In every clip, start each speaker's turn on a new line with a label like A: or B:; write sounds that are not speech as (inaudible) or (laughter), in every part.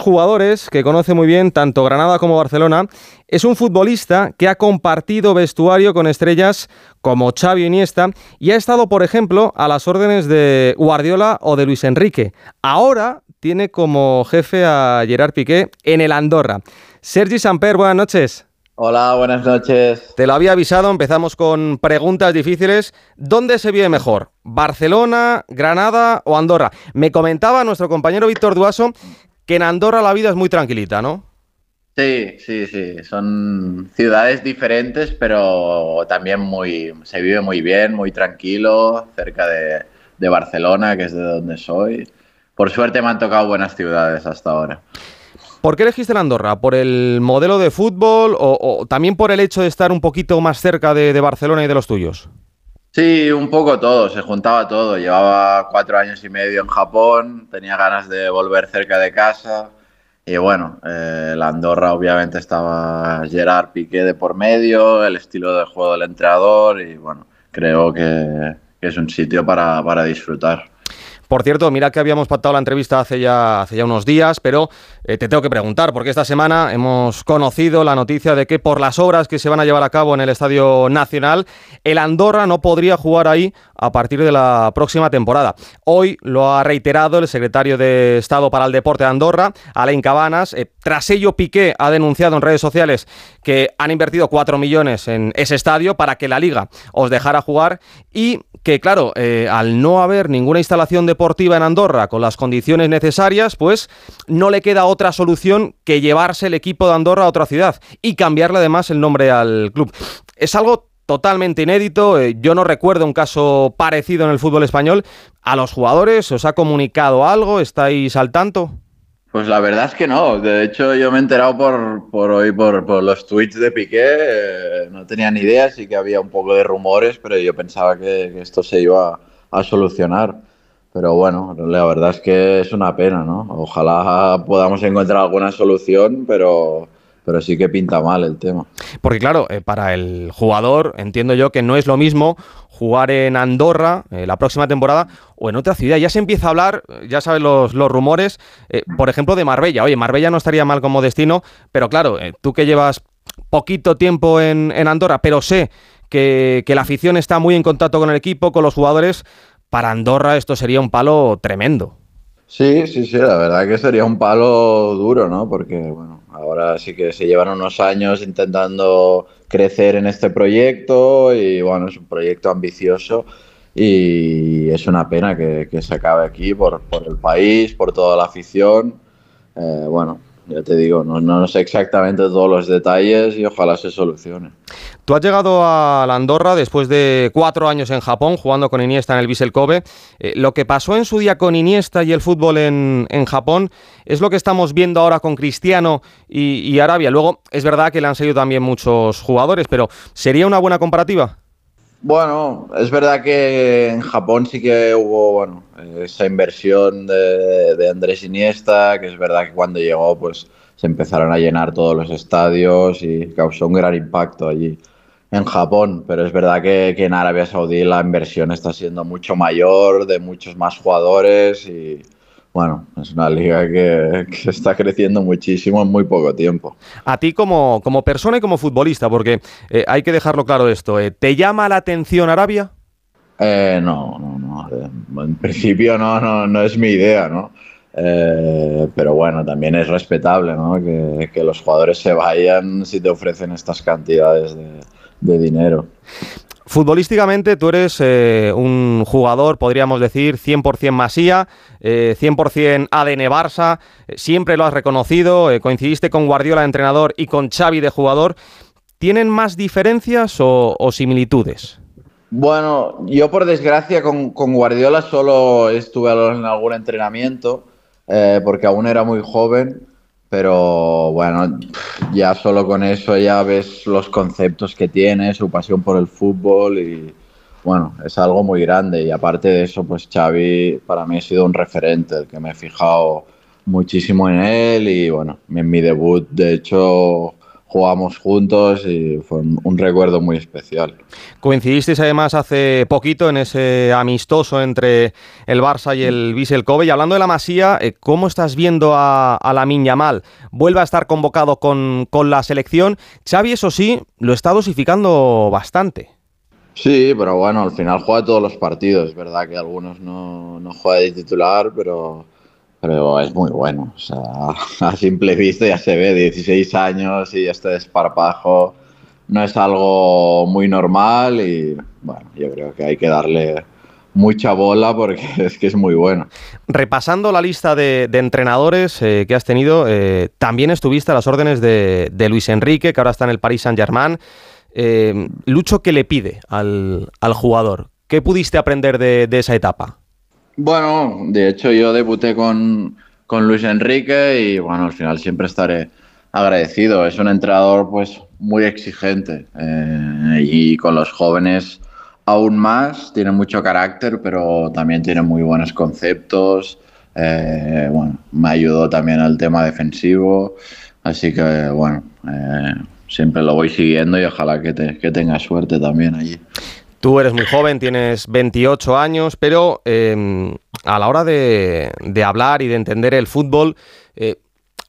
A: jugadores que conoce muy bien tanto Granada como Barcelona. Es un futbolista que ha compartido vestuario con estrellas como Xavi Iniesta y ha estado, por ejemplo, a las órdenes de Guardiola o de Luis Enrique. Ahora tiene como jefe a Gerard Piqué en el Andorra. Sergi Samper, buenas noches.
B: Hola, buenas noches.
A: Te lo había avisado, empezamos con preguntas difíciles. ¿Dónde se vive mejor? ¿Barcelona, Granada o Andorra? Me comentaba nuestro compañero Víctor Duaso que en Andorra la vida es muy tranquilita, ¿no?
B: Sí, sí, sí. Son ciudades diferentes, pero también muy. se vive muy bien, muy tranquilo, cerca de, Barcelona, que es de donde soy. Por suerte me han tocado buenas ciudades hasta ahora.
A: ¿Por qué elegiste Andorra? ¿Por el modelo de fútbol o, también por el hecho de estar un poquito más cerca de Barcelona y de los tuyos?
B: Sí, un poco todo, se juntaba todo. Llevaba cuatro años y medio en Japón, tenía ganas de volver cerca de casa. Y bueno, eh, la Andorra obviamente estaba Gerard Piqué de por medio, el estilo de juego del entrenador y bueno, creo que, es un sitio para, para disfrutar.
A: Por cierto, mira que habíamos pactado la entrevista hace ya, unos días, pero eh, te tengo que preguntar, porque esta semana hemos conocido la noticia de que por las obras que se van a llevar a cabo en el Estadio Nacional, el Andorra no podría jugar ahí a partir de la próxima temporada. Hoy lo ha reiterado el secretario de Estado para el Deporte de Andorra, Alain Cabanas. Eh, tras ello, Piqué ha denunciado en redes sociales que han invertido 4 millones en ese estadio para que la liga os dejara jugar y que, claro, eh, al no haber ninguna instalación deportiva en Andorra con las condiciones necesarias, pues no le queda otra solución que llevarse el equipo de Andorra a otra ciudad y cambiarle además el nombre al club. Es algo totalmente inédito. Eh, yo no recuerdo un caso parecido en el fútbol español. ¿A los jugadores os ha comunicado algo? ¿Estáis al tanto?
B: Pues la verdad es que no. De hecho, yo me he enterado por, por hoy por, los tweets de Piqué. Eh, no tenía ni idea, sí que había un poco de rumores, pero yo pensaba que, esto se iba a, solucionar. Pero bueno, la verdad es que es una pena, ¿no? Ojalá podamos encontrar alguna solución, pero, pero sí que pinta mal el tema.
A: Porque claro, eh, para el jugador entiendo yo que no es lo mismo jugar en Andorra eh, la próxima temporada o en otra ciudad. Ya se empieza a hablar, ya sabes los, los rumores, eh, por ejemplo, de Marbella. Oye, Marbella no estaría mal como destino, pero claro, tú que llevas poquito tiempo en, Andorra, pero sé que, que la afición está muy en contacto con el equipo, con los jugadores, para Andorra esto sería un palo tremendo.
B: Sí, sí, sí, la verdad que sería un palo duro, ¿no? Porque, bueno, ahora sí que se llevan unos años intentando crecer en este proyecto y, bueno, es un proyecto ambicioso y es una pena que, se acabe aquí por, el país, por toda la afición. Eh, bueno, ya te digo, no, no, sé exactamente todos los detalles y ojalá se solucione.
A: Tú has llegado a la Andorra después de cuatro años en Japón jugando con Iniesta en el Vissel Kobe. Eh, lo que pasó en su día con Iniesta y el fútbol en, Japón es lo que estamos viendo ahora con Cristiano y Arabia. Luego, es verdad que le han seguido también muchos jugadores, pero ¿sería una buena comparativa?
B: Bueno, es verdad que en Japón sí que hubo bueno, esa inversión de, Andrés Iniesta, que es verdad que cuando llegó pues se empezaron a llenar todos los estadios y causó un gran impacto allí en Japón, pero es verdad que, que en Arabia Saudí la inversión está siendo mucho mayor, de muchos más jugadores y, bueno, es una liga que, está creciendo muchísimo en muy poco tiempo.
A: A ti como, como persona y como futbolista, porque eh, hay que dejarlo claro esto, eh, ¿te llama la atención Arabia?
B: Eh, no, no, no. En principio no, no, no es mi idea, ¿no? pero bueno, también es respetable, ¿no? Que, los jugadores se vayan si te ofrecen estas cantidades de, de dinero.
A: Futbolísticamente tú eres eh, un jugador, podríamos decir, 100% Masía, 100% eh, ADN Barça, eh, siempre lo has reconocido, coincidiste con Guardiola de entrenador y con Xavi de jugador. ¿Tienen más diferencias o, similitudes?
B: Bueno, yo por desgracia con, Guardiola solo estuve en algún entrenamiento porque aún era muy joven pero bueno, ya solo con eso ya ves los conceptos que tiene, su pasión por el fútbol y bueno, es algo muy grande. Y aparte de eso, pues Xavi para mí ha sido un referente, el que me he fijado muchísimo en él y bueno, en mi debut de hecho jugamos juntos y fue un, recuerdo muy especial.
A: Coincidisteis además hace poquito en ese amistoso entre el Barça y el Vissel Kobe. Y hablando de la Masía, eh, ¿cómo estás viendo a, la Miña Mal? Vuelve a estar convocado con, con la selección. Xavi, eso sí, lo está dosificando bastante.
B: Sí, pero bueno, al final juega todos los partidos. Es verdad que algunos no, no juega de titular, pero pero es muy bueno. O sea, (laughs) a simple vista ya se ve, 16 años y este desparpajo no es algo muy normal y bueno, yo creo que hay que darle mucha bola porque (laughs) es que es muy bueno.
A: Repasando la lista de, entrenadores eh, que has tenido, eh, también estuviste a las órdenes de, Luis Enrique, que ahora está en el Paris Saint-Germain. Eh, Lucho, ¿qué le pide al, jugador? ¿Qué pudiste aprender de esa etapa?
B: Bueno, de hecho yo debuté con, Luis Enrique y bueno, al final siempre estaré agradecido. Es un entrenador pues muy exigente eh, y con los jóvenes aún más. Tiene mucho carácter, pero también tiene muy buenos conceptos. Eh, bueno, me ayudó también al tema defensivo. Así que bueno, eh, siempre lo voy siguiendo y ojalá que, que tenga suerte también allí.
A: Tú eres muy joven, tienes 28 años, pero em, a la hora de, hablar y de entender el fútbol, eh,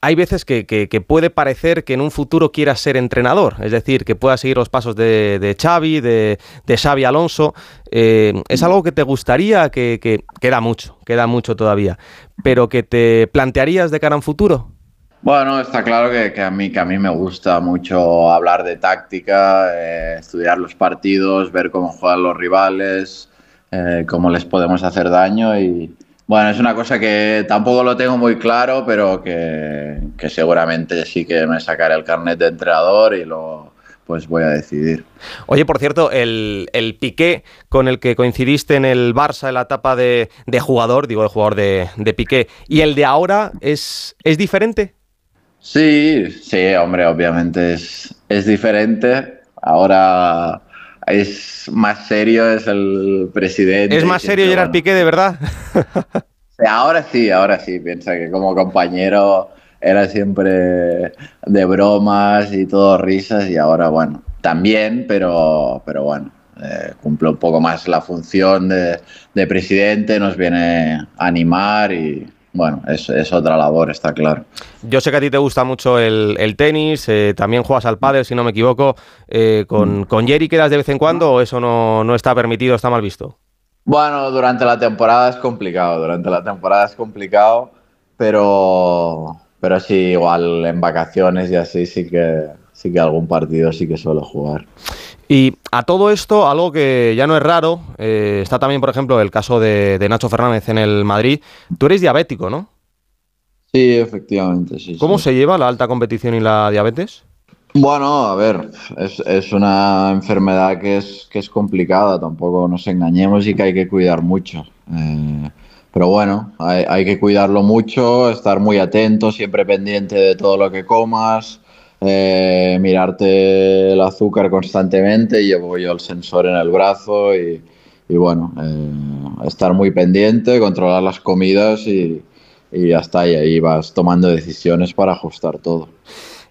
A: hay veces que, puede parecer que en un futuro quieras ser entrenador, es decir, que puedas seguir los pasos de, Xavi, de, Xavi Alonso. Eh, ¿Es algo que te gustaría, que, queda mucho, queda mucho todavía, pero que te plantearías de cara a un futuro?
B: Bueno, está claro que, a mí, que a mí me gusta mucho hablar de táctica, eh, estudiar los partidos, ver cómo juegan los rivales, eh, cómo les podemos hacer daño y bueno, es una cosa que tampoco lo tengo muy claro, pero que, seguramente sí que me sacaré el carnet de entrenador y lo pues voy a decidir.
A: Oye, por cierto, el, Piqué con el que coincidiste en el Barça en la etapa de, jugador, digo de jugador de, de Piqué, y el de ahora es, es diferente.
B: Sí, sí, hombre, obviamente es, es diferente. Ahora es más serio, es el presidente.
A: ¿Es más serio Gerard Piqué, de verdad?
B: ahora sí, ahora sí. Piensa que como compañero era siempre de bromas y todo risas y ahora, bueno, también, pero, pero bueno, eh, cumple un poco más la función de, de presidente, nos viene a animar y, bueno, es, otra labor, está claro.
A: Yo sé que a ti te gusta mucho el, tenis, eh, también juegas al pádel, si no me equivoco. Eh, con, mm. ¿Con Jerry quedas de vez en cuando o eso no, está permitido, está mal visto?
B: Bueno, durante la temporada es complicado, durante la temporada es complicado, pero, pero sí, igual en vacaciones y así sí que, sí que algún partido sí que suelo jugar.
A: Y a todo esto, algo que ya no es raro, eh, está también, por ejemplo, el caso de, Nacho Fernández en el Madrid. Tú eres diabético, ¿no?
B: Sí, efectivamente, sí.
A: ¿Cómo se lleva la alta competición y la diabetes?
B: Bueno, a ver, es, una enfermedad que es, que es complicada, tampoco nos engañemos y que hay que cuidar mucho. Eh, pero bueno, hay, hay, que cuidarlo mucho, estar muy atento, siempre pendiente de todo lo que comas, eh, mirarte el azúcar constantemente, llevo yo el sensor en el brazo y, bueno, eh, estar muy pendiente, controlar las comidas y, y ya está, y ahí vas tomando decisiones para ajustar todo.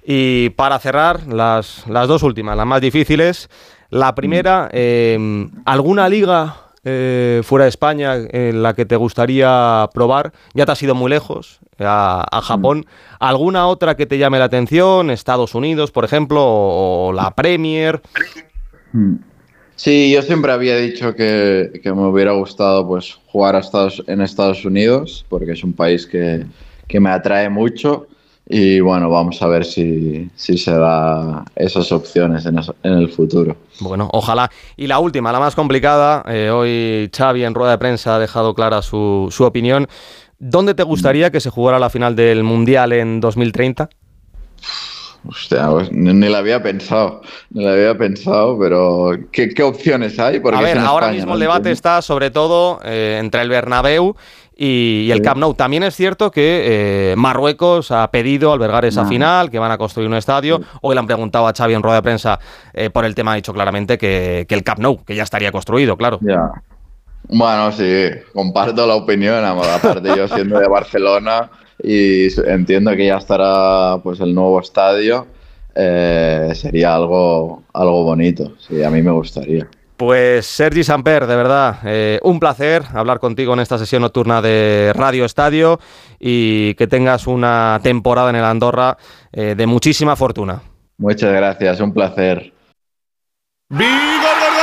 A: Y para cerrar, las, las dos últimas, las más difíciles. La primera, eh, ¿alguna liga eh, fuera de España en la que te gustaría probar? Ya te has ido muy lejos, a, Japón. ¿Alguna otra que te llame la atención? Estados Unidos, por ejemplo, o, la Premier.
B: Hmm. Sí, yo siempre había dicho que, me hubiera gustado pues jugar a Estados, en Estados Unidos, porque es un país que, que me atrae mucho. Y bueno, vamos a ver si, se da esas opciones en, el futuro.
A: Bueno, ojalá. Y la última, la más complicada, eh, hoy Xavi en rueda de prensa ha dejado clara su, su opinión. ¿Dónde te gustaría que se jugara la final del Mundial en 2030?
B: Hostia, pues, ni, la había pensado, ni la había pensado, pero ¿qué, opciones hay?
A: Porque a ver, ahora mismo el debate está sobre todo eh, entre el Bernabéu y, el Camp Nou. También es cierto que eh, Marruecos ha pedido albergar esa final, que van a construir un estadio. Hoy le han preguntado a Xavi en rueda de prensa eh, por el tema, ha dicho claramente que, el Camp Nou, que ya estaría construido, claro.
B: Ya. Bueno, sí, comparto la opinión, aparte yo siendo de Barcelona y entiendo que ya estará pues el nuevo estadio. eh, sería algo, algo bonito. Sí, a mí me gustaría.
A: Pues Sergi Samper, de verdad, eh, un placer hablar contigo en esta sesión nocturna de Radio Estadio y que tengas una temporada en el Andorra de muchísima fortuna.
B: Muchas gracias, un placer. ¡Vigor